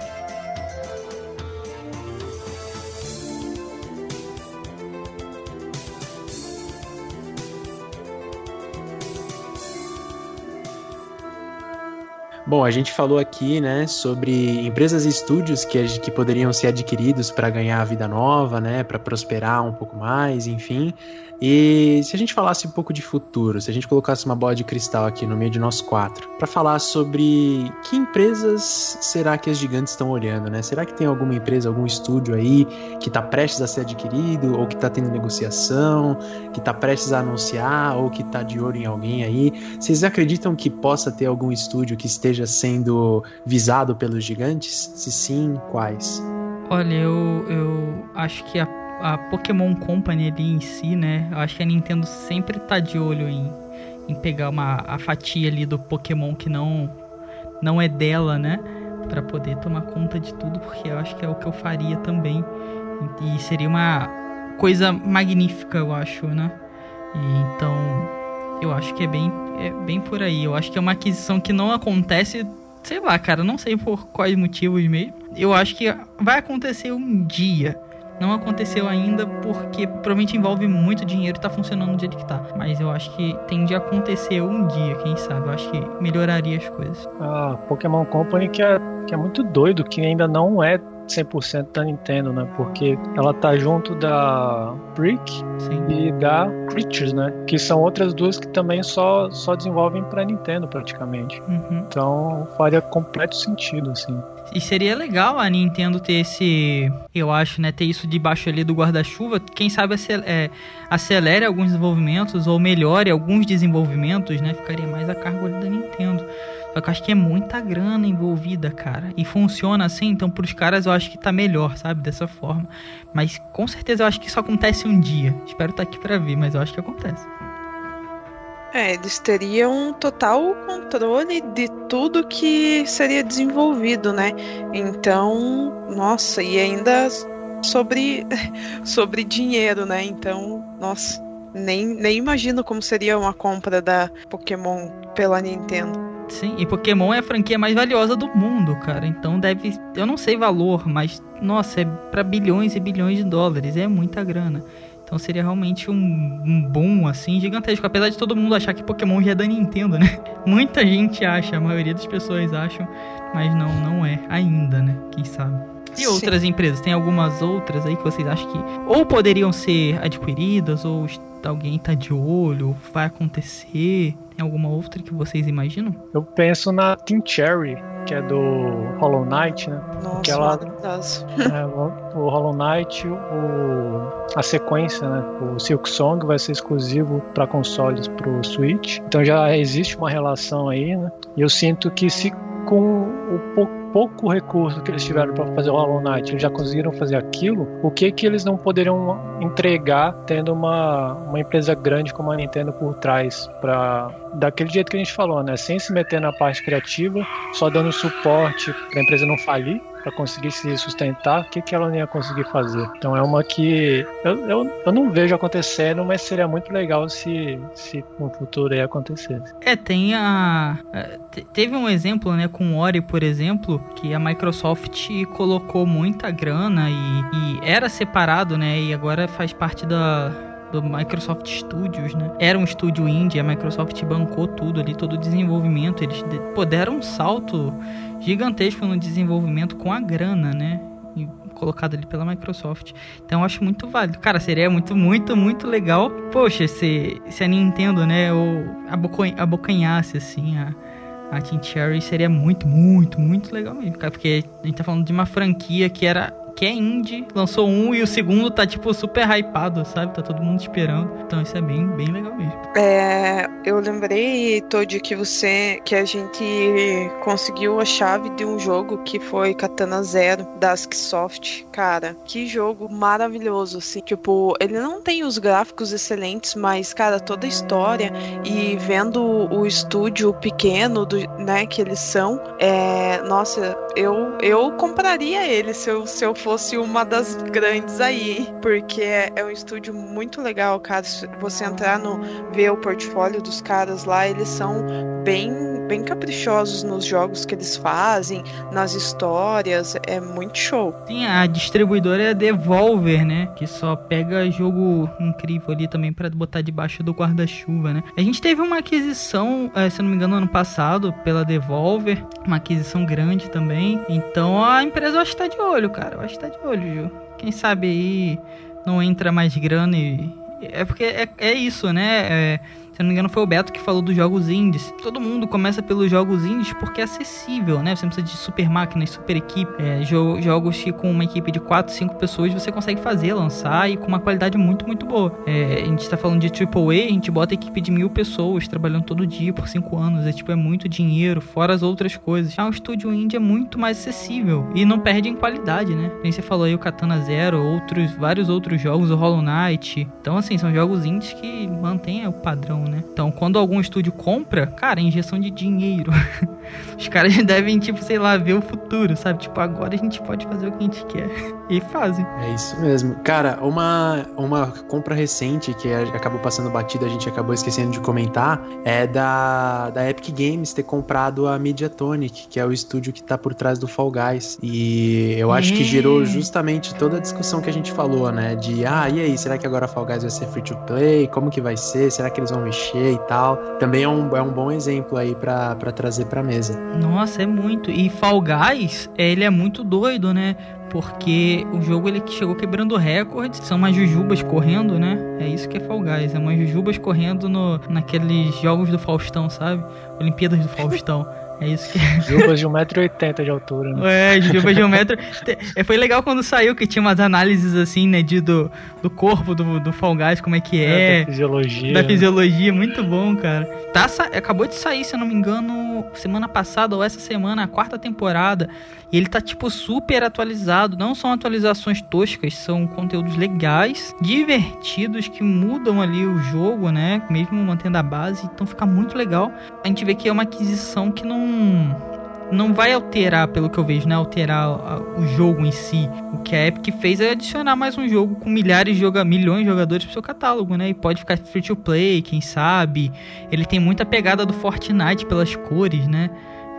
Bom, a gente falou aqui, né, sobre empresas e estúdios que, que poderiam ser adquiridos para ganhar vida nova, né, para prosperar um pouco mais, enfim. E se a gente falasse um pouco de futuro, se a gente colocasse uma bola de cristal aqui no meio de nós quatro, para falar sobre que empresas será que as gigantes estão olhando, né? Será que tem alguma empresa, algum estúdio aí que está prestes a ser adquirido, ou que está tendo negociação, que está prestes a anunciar, ou que está de olho em alguém aí? Vocês acreditam que possa ter algum estúdio que esteja sendo visado pelos gigantes? Se sim, quais? Olha, eu, eu acho que a a Pokémon Company ali em si, né? Eu acho que a Nintendo sempre tá de olho em, em pegar uma, a fatia ali do Pokémon que não, não é dela, né? Pra poder tomar conta de tudo, porque eu acho que é o que eu faria também. E, e seria uma coisa magnífica, eu acho, né? E, então, eu acho que é bem, é bem por aí. Eu acho que é uma aquisição que não acontece, sei lá, cara, não sei por quais motivos mesmo. Eu acho que vai acontecer um dia não aconteceu ainda porque provavelmente envolve muito dinheiro e tá funcionando do jeito que tá. Mas eu acho que tende a acontecer um dia, quem sabe. Eu acho que melhoraria as coisas. A Pokémon Company que é, que é muito doido, que ainda não é 100% da Nintendo, né? Porque ela tá junto da Brick Sim. e da Creatures, né? Que são outras duas que também só, só desenvolvem para Nintendo praticamente. Uhum. Então faria completo sentido, assim. E seria legal a Nintendo ter esse, eu acho, né, ter isso debaixo ali do guarda-chuva. Quem sabe é, acelere alguns desenvolvimentos ou melhore alguns desenvolvimentos, né? Ficaria mais a cargo da Nintendo. Só que eu acho que é muita grana envolvida, cara. E funciona assim, então pros caras eu acho que tá melhor, sabe? Dessa forma. Mas com certeza eu acho que isso acontece um dia. Espero estar tá aqui para ver, mas eu acho que acontece. É, eles teriam total controle de tudo que seria desenvolvido, né? Então, nossa, e ainda sobre, sobre dinheiro, né? Então, nossa, nem, nem imagino como seria uma compra da Pokémon pela Nintendo. Sim, e Pokémon é a franquia mais valiosa do mundo, cara. Então deve. Eu não sei valor, mas, nossa, é para bilhões e bilhões de dólares. É muita grana. Então seria realmente um, um boom, assim, gigantesco. Apesar de todo mundo achar que Pokémon já é da Nintendo, né? Muita gente acha, a maioria das pessoas acham, mas não, não é ainda, né? Quem sabe. E Sim. outras empresas? Tem algumas outras aí que vocês acham que ou poderiam ser adquiridas, ou alguém tá de olho, vai acontecer? Tem alguma outra que vocês imaginam? Eu penso na Team Cherry, que é do Hollow Knight, né? Nossa, que ela, é, o, o Hollow Knight, o, a sequência, né? O Silk Song vai ser exclusivo para consoles pro Switch. Então já existe uma relação aí, né? E eu sinto que se com o pouco pouco recurso que eles tiveram para fazer o Hollow Knight, eles já conseguiram fazer aquilo, o que que eles não poderiam entregar tendo uma, uma empresa grande como a Nintendo por trás para daquele jeito que a gente falou, né, sem se meter na parte criativa, só dando suporte para a empresa não falir para conseguir se sustentar, o que, que ela não ia conseguir fazer? Então é uma que eu, eu, eu não vejo acontecendo, mas seria muito legal se, se no futuro ia acontecer. É, tem a. Teve um exemplo, né, com o Ori, por exemplo, que a Microsoft colocou muita grana e, e era separado, né, e agora faz parte da do Microsoft Studios, né? Era um estúdio indie, a Microsoft bancou tudo ali, todo o desenvolvimento. Eles pô, deram um salto gigantesco no desenvolvimento com a grana, né? E colocado ali pela Microsoft. Então eu acho muito válido. Cara, seria muito, muito, muito legal. Poxa, se, se a Nintendo, né, ou abocanhasse assim a, a Team Cherry, seria muito, muito, muito legal mesmo, cara. Porque a gente tá falando de uma franquia que era que é indie, lançou um e o segundo tá, tipo, super hypado, sabe? Tá todo mundo esperando. Então isso é bem, bem legal mesmo. É, eu lembrei, Todd, que você, que a gente conseguiu a chave de um jogo que foi Katana Zero, da Asksoft. Cara, que jogo maravilhoso, assim. Tipo, ele não tem os gráficos excelentes, mas, cara, toda a história e vendo o estúdio pequeno, do, né, que eles são, é, nossa, eu, eu compraria ele se eu, se eu fosse fosse uma das grandes aí, porque é, um estúdio muito legal, cara. Se você entrar no ver o portfólio dos caras lá, eles são bem bem caprichosos nos jogos que eles fazem, nas histórias, é muito show. Sim, a distribuidora é a Devolver, né? Que só pega jogo incrível ali também para botar debaixo do guarda-chuva, né? A gente teve uma aquisição, eh, se não me engano, ano passado pela Devolver, uma aquisição grande também. Então a empresa acho que tá de olho, cara. Eu acho que tá de olho, Ju. Quem sabe aí não entra mais grana e. É porque é, é isso, né? É se não me engano, foi o Beto que falou dos jogos indies. Todo mundo começa pelos jogos indies porque é acessível, né? Você precisa de super máquinas, super equipe. É, jo jogos que com uma equipe de 4, 5 pessoas você consegue fazer, lançar e com uma qualidade muito, muito boa. É, a gente está falando de AAA, a gente bota equipe de mil pessoas trabalhando todo dia por 5 anos. É tipo, é muito dinheiro, fora as outras coisas. Já o estúdio indie é muito mais acessível e não perde em qualidade, né? Como você falou aí, o Katana Zero, outros, vários outros jogos, o Hollow Knight. Então, assim, são jogos indies que mantêm o padrão, né? Então, quando algum estúdio compra, cara, é injeção de dinheiro. Os caras devem, tipo, sei lá, ver o futuro, sabe? Tipo, agora a gente pode fazer o que a gente quer. E fazem. É isso mesmo. Cara, uma, uma compra recente que acabou passando batida, a gente acabou esquecendo de comentar, é da, da Epic Games ter comprado a Mediatonic, que é o estúdio que tá por trás do Fall Guys. E eu acho que gerou justamente toda a discussão que a gente falou, né? De, ah, e aí, será que agora Fall Guys vai ser free to play? Como que vai ser? Será que eles vão mexer e tal? Também é um, é um bom exemplo aí para trazer pra mesa. Nossa, é muito. E Fall Guys, ele é muito doido, né? Porque o jogo ele chegou quebrando recordes, são umas jujubas correndo, né? É isso que é Fall Guys, é umas jujubas correndo no, naqueles jogos do Faustão, sabe? Olimpíadas do Faustão. É isso que. Jubas de 1,80m de altura, né? É, jubas de 1m. É, foi legal quando saiu que tinha umas análises assim, né? De, do, do corpo do, do Fall Guys, como é que é. é da fisiologia. Da fisiologia, muito bom, cara. Tá, acabou de sair, se eu não me engano, semana passada ou essa semana, a quarta temporada. E ele tá, tipo, super atualizado. Não são atualizações toscas, são conteúdos legais, divertidos, que mudam ali o jogo, né? Mesmo mantendo a base. Então fica muito legal. A gente vê que é uma aquisição que não não vai alterar, pelo que eu vejo, né? Alterar o jogo em si. O que a Epic fez é adicionar mais um jogo com milhares de joga milhões de jogadores pro seu catálogo, né? E pode ficar free to play, quem sabe. Ele tem muita pegada do Fortnite pelas cores, né?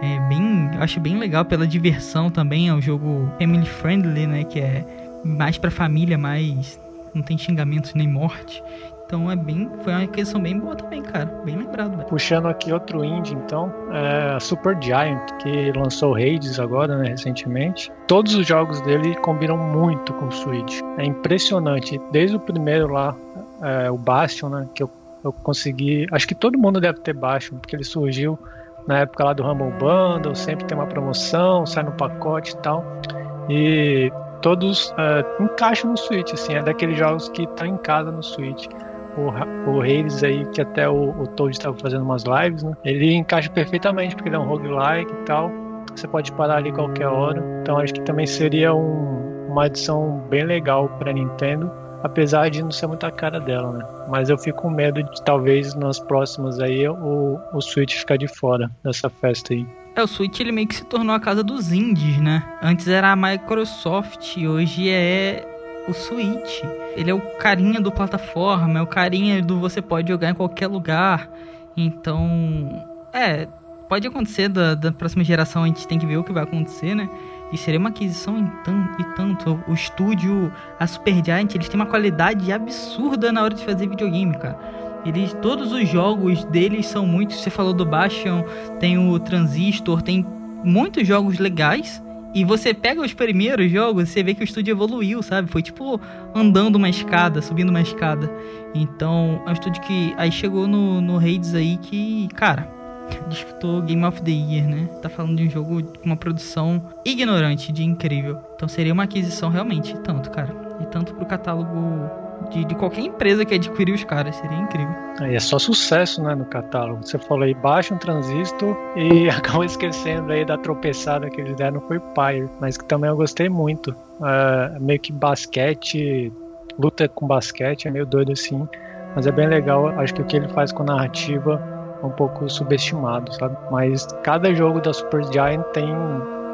É bem, acho bem legal pela diversão também. É um jogo family friendly, né? Que é mais pra família, mais não tem xingamentos nem morte. Então é bem. Foi uma aquisição bem boa também, cara. Bem lembrado, velho. Puxando aqui outro indie, então, é a Super Giant, que lançou Hades agora, né, recentemente. Todos os jogos dele combinam muito com o Switch. É impressionante. Desde o primeiro lá, é, o Bastion, né, que eu, eu consegui. Acho que todo mundo deve ter Bastion, porque ele surgiu na época lá do Rumble Bundle, sempre tem uma promoção, sai no pacote e tal. E todos uh, encaixam no Switch, assim, é daqueles jogos que tá em casa no Switch o, o aí, que até o, o Toad estava fazendo umas lives, né? Ele encaixa perfeitamente, porque ele é um roguelike e tal. Você pode parar ali qualquer hora. Então acho que também seria um, uma adição bem legal para Nintendo, apesar de não ser muita cara dela, né? Mas eu fico com medo de talvez nas próximas aí o, o Switch ficar de fora dessa festa aí. É, o Switch ele meio que se tornou a casa dos indies, né? Antes era a Microsoft, hoje é o Switch. Ele é o carinha do plataforma, é o carinha do você pode jogar em qualquer lugar. Então, é, pode acontecer da, da próxima geração, a gente tem que ver o que vai acontecer, né? E seria uma aquisição em tan e tanto. O estúdio, a Supergiant, eles têm uma qualidade absurda na hora de fazer videogame, cara. Eles, todos os jogos deles são muitos. Você falou do Bastion, tem o Transistor, tem muitos jogos legais. E você pega os primeiros jogos, você vê que o estúdio evoluiu, sabe? Foi tipo andando uma escada, subindo uma escada. Então, é um estúdio que aí chegou no, no Hades aí que, cara, disputou Game of the Year, né? Tá falando de um jogo com uma produção ignorante de incrível. Então seria uma aquisição realmente, tanto, cara. E tanto pro catálogo de, de qualquer empresa que adquirir os caras, seria incrível. Aí é só sucesso, né, no catálogo. Você falou aí, baixa um transistor e acabou esquecendo aí da tropeçada que eles deram foi Pyre, mas que também eu gostei muito. É, meio que basquete, luta com basquete, é meio doido assim, mas é bem legal. Acho que o que ele faz com a narrativa é um pouco subestimado, sabe? Mas cada jogo da Super Giant tem.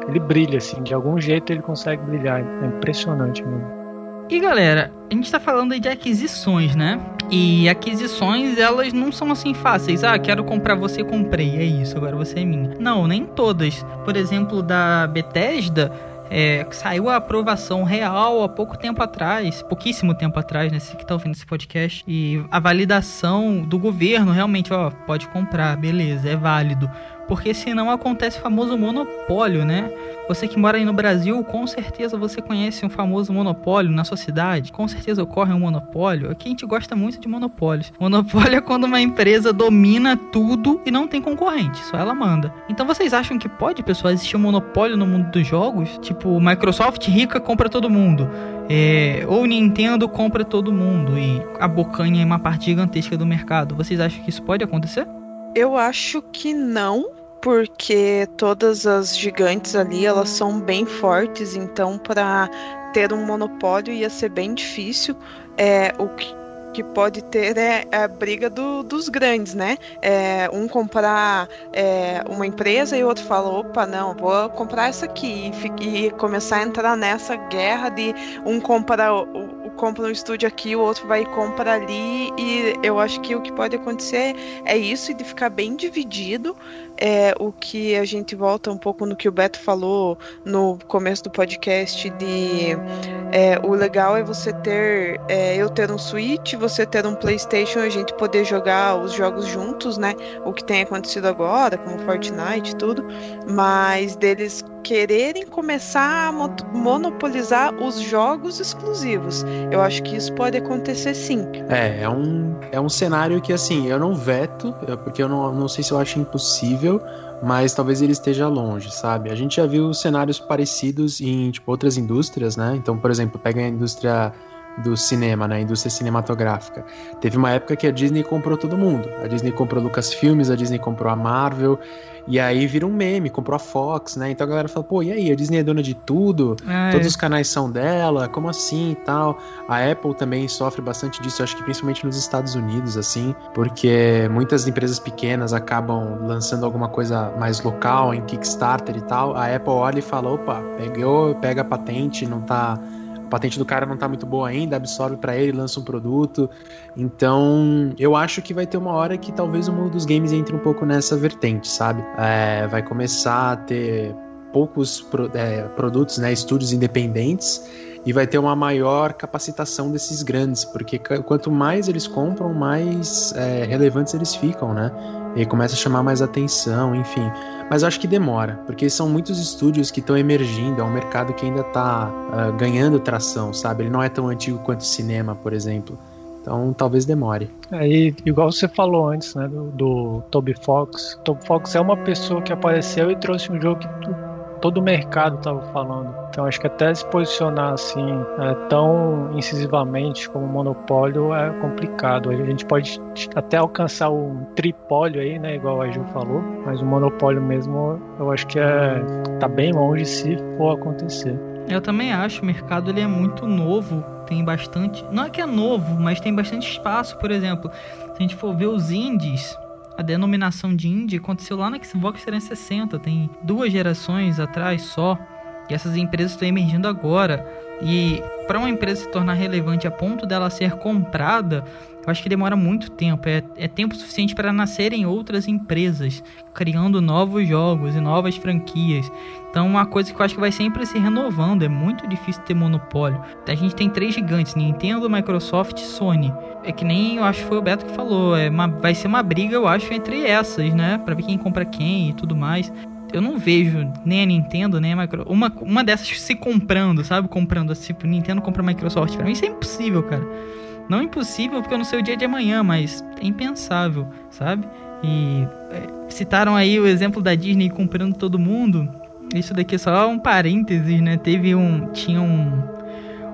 Ele brilha, assim, de algum jeito ele consegue brilhar. É impressionante mesmo. E galera, a gente tá falando aí de aquisições, né? E aquisições, elas não são assim fáceis. Ah, quero comprar você, comprei. É isso, agora você é minha. Não, nem todas. Por exemplo, da Bethesda, é, saiu a aprovação real há pouco tempo atrás, pouquíssimo tempo atrás, né? Você que tá ouvindo esse podcast. E a validação do governo, realmente, ó, pode comprar, beleza, é válido porque senão acontece o famoso monopólio, né? Você que mora aí no Brasil, com certeza você conhece um famoso monopólio na sua cidade, com certeza ocorre um monopólio. Aqui a gente gosta muito de monopólios. Monopólio é quando uma empresa domina tudo e não tem concorrente, só ela manda. Então vocês acham que pode, pessoal, existir um monopólio no mundo dos jogos? Tipo, Microsoft rica compra todo mundo. É, ou Nintendo compra todo mundo e abocanha uma parte gigantesca do mercado. Vocês acham que isso pode acontecer? Eu acho que não, porque todas as gigantes ali elas são bem fortes, então para ter um monopólio ia ser bem difícil. É, o que, que pode ter é, é a briga do, dos grandes, né? É, um comprar é, uma empresa e o outro fala, opa, não, vou comprar essa aqui e, e começar a entrar nessa guerra de um comprar compra um estúdio aqui, o outro vai e compra ali. E eu acho que o que pode acontecer é isso, e de ficar bem dividido. É, o que a gente volta um pouco no que o Beto falou no começo do podcast de é, o legal é você ter é, eu ter um Switch, você ter um PlayStation, a gente poder jogar os jogos juntos, né? O que tem acontecido agora, como Fortnite tudo, mas deles quererem começar a monopolizar os jogos exclusivos. Eu acho que isso pode acontecer sim. É, é um, é um cenário que, assim, eu não veto, porque eu não, não sei se eu acho impossível, mas talvez ele esteja longe, sabe? A gente já viu cenários parecidos em, tipo, outras indústrias, né? Então, por exemplo, pega a indústria do cinema, né? A indústria cinematográfica. Teve uma época que a Disney comprou todo mundo. A Disney comprou Lucasfilmes, a Disney comprou a Marvel, e aí vira um meme, comprou a Fox, né? Então a galera fala, pô, e aí? A Disney é dona de tudo? Ah, Todos é. os canais são dela? Como assim e tal? A Apple também sofre bastante disso, acho que principalmente nos Estados Unidos, assim, porque muitas empresas pequenas acabam lançando alguma coisa mais local, em Kickstarter e tal. A Apple olha e fala, opa, pegou, pega a patente, não tá a patente do cara não tá muito boa ainda, absorve para ele, lança um produto. Então, eu acho que vai ter uma hora que talvez o mundo dos games entre um pouco nessa vertente, sabe? É, vai começar a ter poucos pro, é, produtos, né, estúdios independentes e vai ter uma maior capacitação desses grandes, porque quanto mais eles compram, mais é, relevantes eles ficam, né? E começa a chamar mais atenção, enfim. Mas acho que demora, porque são muitos estúdios que estão emergindo, é um mercado que ainda está uh, ah, ganhando tração, sabe? Ele não é tão antigo quanto o cinema, por exemplo. Então talvez demore. Aí, igual você falou antes, né, do, do Toby Fox. Toby Fox é uma pessoa que apareceu e trouxe um jogo que todo o mercado estava falando. Então acho que até se posicionar assim é, tão incisivamente como monopólio é complicado. A gente pode até alcançar um tripólio aí, né, igual a Ju falou, mas o monopólio mesmo eu acho que é tá bem longe se for acontecer. Eu também acho, o mercado ele é muito novo, tem bastante, não é que é novo, mas tem bastante espaço, por exemplo, se a gente for ver os indies, a denominação de indie aconteceu lá na Xbox 360, tem duas gerações atrás só. E essas empresas estão emergindo agora. E para uma empresa se tornar relevante a ponto dela ser comprada, eu acho que demora muito tempo. É, é tempo suficiente para nascerem outras empresas, criando novos jogos e novas franquias. Então, uma coisa que eu acho que vai sempre se renovando. É muito difícil ter monopólio. A gente tem três gigantes: Nintendo, Microsoft e Sony. É que nem eu acho que foi o Beto que falou. É uma, vai ser uma briga, eu acho, entre essas, né? Para ver quem compra quem e tudo mais eu não vejo nem a Nintendo, nem a Microsoft. Uma, uma dessas se comprando, sabe? Comprando, tipo, Nintendo compra a Microsoft. Pra mim isso é impossível, cara. Não impossível porque eu não sei o dia de amanhã, mas é impensável, sabe? E é, citaram aí o exemplo da Disney comprando todo mundo. Isso daqui é só um parênteses, né? Teve um. Tinha um.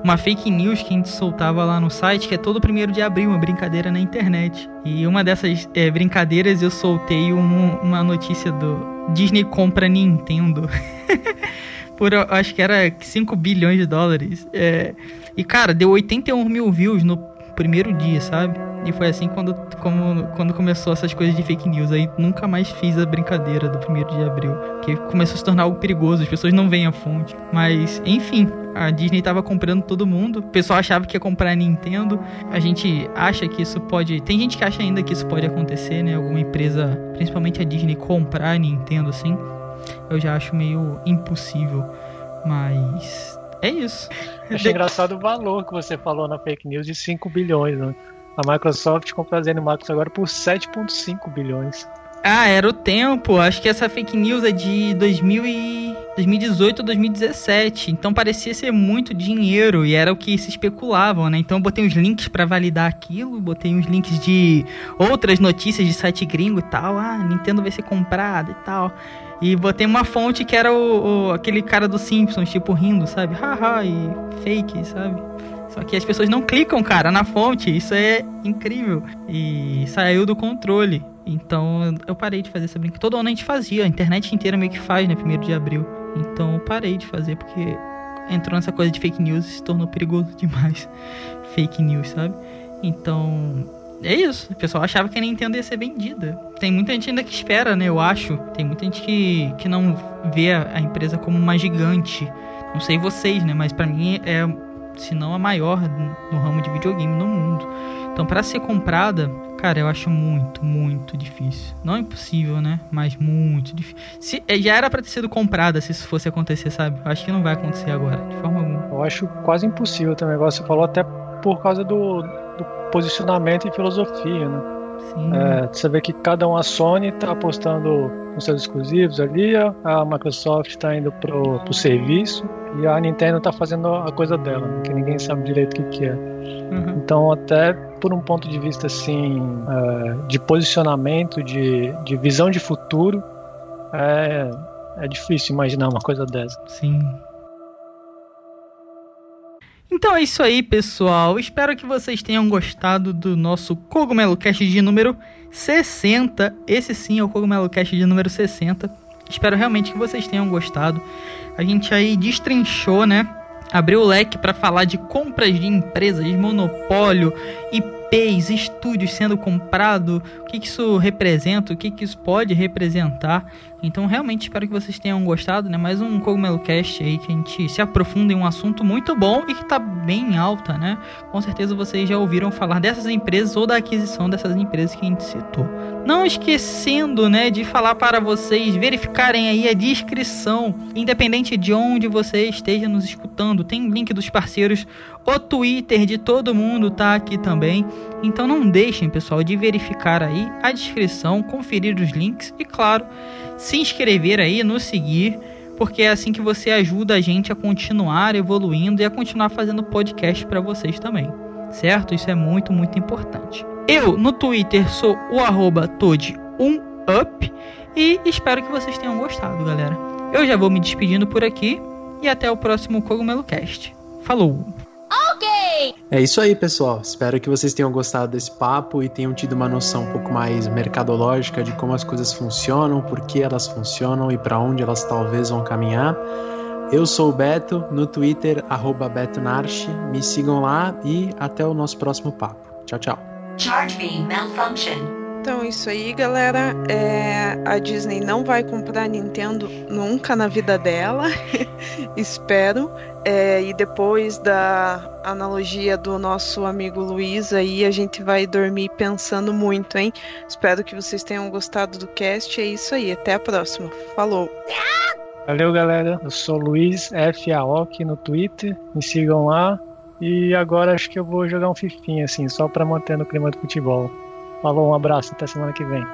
Uma fake news que a gente soltava lá no site, que é todo primeiro de abril, uma brincadeira na internet. E uma dessas é, brincadeiras eu soltei um, uma notícia do Disney compra Nintendo. Por acho que era 5 bilhões de dólares. É, e cara, deu 81 mil views no primeiro dia, sabe? E foi assim quando, como, quando começou essas coisas de fake news. Aí nunca mais fiz a brincadeira do primeiro de abril. Que começou a se tornar algo perigoso, as pessoas não veem a fonte. Mas, enfim, a Disney tava comprando todo mundo. O pessoal achava que ia comprar a Nintendo. A gente acha que isso pode. Tem gente que acha ainda que isso pode acontecer, né? Alguma empresa, principalmente a Disney, comprar a Nintendo assim. Eu já acho meio impossível. Mas é isso. Achei engraçado o valor que você falou na fake news de 5 bilhões, né? A Microsoft comprou a ZeniMax agora por 7,5 bilhões. Ah, era o tempo. Acho que essa fake news é de 2000 e... 2018 ou 2017. Então parecia ser muito dinheiro e era o que se especulavam, né? Então eu botei uns links para validar aquilo, botei uns links de outras notícias de site gringo e tal. Ah, Nintendo vai ser comprada e tal. E botei uma fonte que era o, o aquele cara do Simpsons, tipo rindo, sabe? Haha, e fake, sabe? Só que as pessoas não clicam, cara, na fonte. Isso é incrível. E saiu do controle. Então eu parei de fazer essa brincadeira. Todo ano a gente fazia, a internet inteira meio que faz, né? Primeiro de abril. Então eu parei de fazer porque entrou nessa coisa de fake news e se tornou perigoso demais. fake news, sabe? Então é isso. O pessoal achava que a Nintendo ia ser vendida. Tem muita gente ainda que espera, né? Eu acho. Tem muita gente que, que não vê a, a empresa como uma gigante. Não sei vocês, né? Mas para mim é se não a maior no ramo de videogame no mundo. Então, para ser comprada, cara, eu acho muito, muito difícil. Não impossível, né? Mas muito difícil. Se, é, já era para ter sido comprada se isso fosse acontecer, sabe? Eu acho que não vai acontecer agora, de forma alguma. Eu acho quase impossível também. Você falou até por causa do, do posicionamento e filosofia, né? É, você vê que cada um, a Sony está apostando nos seus exclusivos ali, a Microsoft está indo pro, pro serviço e a Nintendo está fazendo a coisa dela, né, que ninguém sabe direito o que, que é. Uhum. Então, até por um ponto de vista assim, é, de posicionamento, de, de visão de futuro, é, é difícil imaginar uma coisa dessa. Sim. Então é isso aí, pessoal. Espero que vocês tenham gostado do nosso Cogumelo Cast de número 60. Esse sim é o Cogumelo Cast de número 60. Espero realmente que vocês tenham gostado. A gente aí destrinchou, né? Abriu o leque para falar de compras de empresas, de monopólio, IPs, estúdios sendo comprado, o que, que isso representa, o que, que isso pode representar. Então, realmente espero que vocês tenham gostado, né? Mais um Cogumelo Cast aí que a gente se aprofunda em um assunto muito bom e que tá bem alta, né? Com certeza vocês já ouviram falar dessas empresas ou da aquisição dessas empresas que a gente citou. Não esquecendo, né, de falar para vocês verificarem aí a descrição, independente de onde você esteja nos escutando. Tem link dos parceiros, o Twitter de todo mundo tá aqui também. Então não deixem, pessoal, de verificar aí a descrição, conferir os links e, claro, se inscrever aí, nos seguir, porque é assim que você ajuda a gente a continuar evoluindo e a continuar fazendo podcast para vocês também, certo? Isso é muito, muito importante. Eu no Twitter sou o arroba Toad1up e espero que vocês tenham gostado, galera. Eu já vou me despedindo por aqui e até o próximo Cogumelo Cast. Falou! Ok! É isso aí, pessoal. Espero que vocês tenham gostado desse papo e tenham tido uma noção um pouco mais mercadológica de como as coisas funcionam, por que elas funcionam e para onde elas talvez vão caminhar. Eu sou o Beto, no Twitter, arroba BetoNarchi. Me sigam lá e até o nosso próximo papo. Tchau, tchau. Charge malfunction. Então isso aí, galera. É, a Disney não vai comprar Nintendo nunca na vida dela, espero. É, e depois da analogia do nosso amigo Luiz aí, a gente vai dormir pensando muito, hein? Espero que vocês tenham gostado do cast. É isso aí, até a próxima. Falou! Valeu, galera. Eu sou Luiz F. Aoki no Twitter. Me sigam lá. E agora acho que eu vou jogar um fifinha, assim, só pra manter no clima do futebol. Falou, um abraço, até semana que vem.